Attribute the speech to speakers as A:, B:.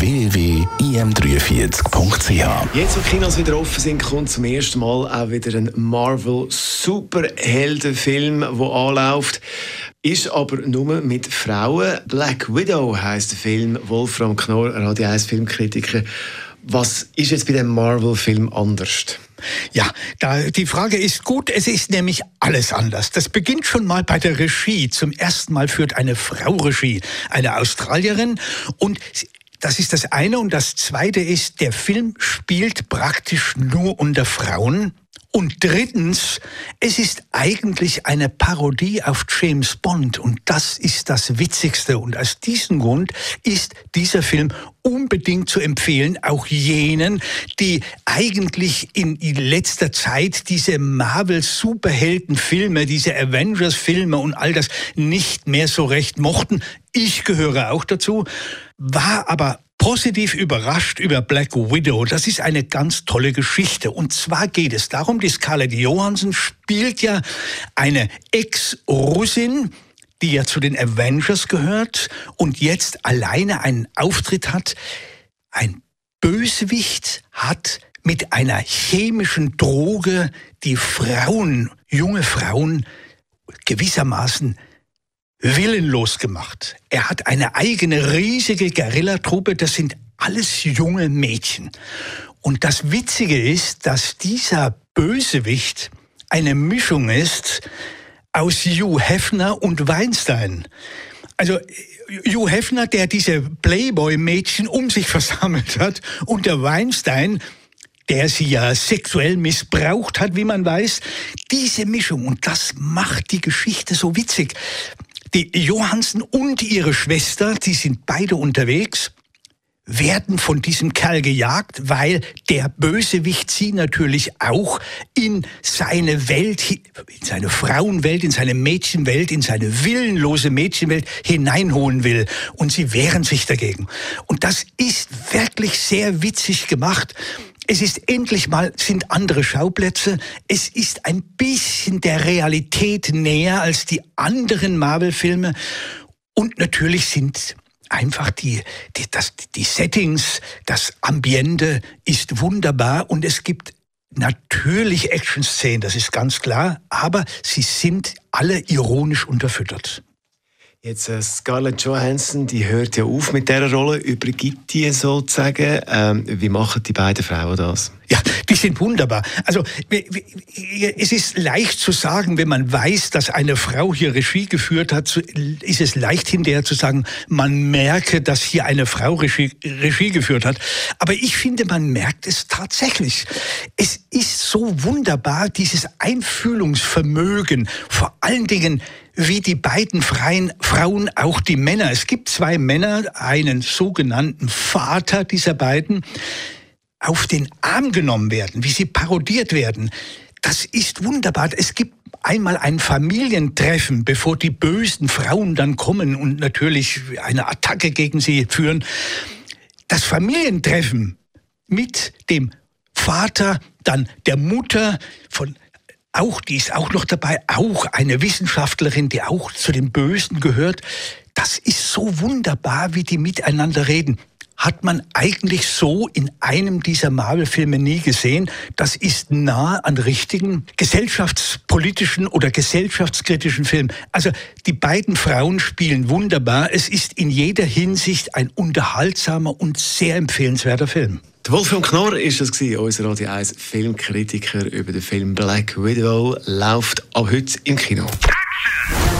A: www.im43.ch
B: Jetzt, wo Kinos wieder offen sind, kommt zum ersten Mal auch wieder ein Marvel-Superheldenfilm, der anläuft. Ist aber nur mit Frauen. Black Widow heißt der Film. Wolfram Knorr, Radio 1 Filmkritiker. Was ist jetzt bei dem Marvel-Film anders?
C: Ja, da, die Frage ist gut. Es ist nämlich alles anders. Das beginnt schon mal bei der Regie. Zum ersten Mal führt eine Frau Regie, eine Australierin. Und das ist das eine. Und das zweite ist, der Film spielt praktisch nur unter Frauen. Und drittens, es ist eigentlich eine Parodie auf James Bond und das ist das Witzigste. Und aus diesem Grund ist dieser Film unbedingt zu empfehlen, auch jenen, die eigentlich in letzter Zeit diese Marvel-Superhelden-Filme, diese Avengers-Filme und all das nicht mehr so recht mochten. Ich gehöre auch dazu, war aber positiv überrascht über Black Widow. Das ist eine ganz tolle Geschichte. Und zwar geht es darum, die Scarlett Johansson spielt ja eine Ex-Russin, die ja zu den Avengers gehört und jetzt alleine einen Auftritt hat. Ein Bösewicht hat mit einer chemischen Droge die Frauen, junge Frauen gewissermaßen willenlos gemacht. Er hat eine eigene riesige Guerillatruppe, das sind alles junge Mädchen. Und das Witzige ist, dass dieser Bösewicht eine Mischung ist aus Hugh Hefner und Weinstein. Also Hugh Hefner, der diese Playboy-Mädchen um sich versammelt hat, und der Weinstein, der sie ja sexuell missbraucht hat, wie man weiß. Diese Mischung, und das macht die Geschichte so witzig. Die Johansen und ihre Schwester, die sind beide unterwegs, werden von diesem Kerl gejagt, weil der Bösewicht sie natürlich auch in seine Welt, in seine Frauenwelt, in seine Mädchenwelt, in seine willenlose Mädchenwelt hineinholen will. Und sie wehren sich dagegen. Und das ist wirklich sehr witzig gemacht. Es ist endlich mal, sind andere Schauplätze. Es ist ein bisschen der Realität näher als die anderen Marvel-Filme. Und natürlich sind einfach die, die, das, die Settings, das Ambiente ist wunderbar und es gibt natürlich Action-Szenen, das ist ganz klar, aber sie sind alle ironisch unterfüttert.
B: Jetzt äh, Scarlett Johansson, die hört ja auf mit dieser Rolle, übergibt die sozusagen. Ähm, wie machen die beiden Frauen das?
C: Ja, die sind wunderbar. Also es ist leicht zu sagen, wenn man weiß, dass eine Frau hier Regie geführt hat, ist es leicht hinterher zu sagen, man merke, dass hier eine Frau Regie, Regie geführt hat. Aber ich finde, man merkt es tatsächlich. Es ist so wunderbar, dieses Einfühlungsvermögen, vor allen Dingen wie die beiden freien Frauen auch die Männer. Es gibt zwei Männer, einen sogenannten Vater dieser beiden, auf den Arm genommen werden, wie sie parodiert werden. Das ist wunderbar. Es gibt einmal ein Familientreffen, bevor die bösen Frauen dann kommen und natürlich eine Attacke gegen sie führen. Das Familientreffen mit dem Vater, dann der Mutter von auch, die ist auch noch dabei, auch eine Wissenschaftlerin, die auch zu den Bösen gehört. Das ist so wunderbar, wie die miteinander reden hat man eigentlich so in einem dieser Marvel-Filme nie gesehen. Das ist nah an richtigen gesellschaftspolitischen oder gesellschaftskritischen Filmen. Also die beiden Frauen spielen wunderbar. Es ist in jeder Hinsicht ein unterhaltsamer und sehr empfehlenswerter Film.
B: Wolfgang Knorr ist es unser Radio 1 Filmkritiker über den Film Black Widow läuft ab heute im Kino.
A: Die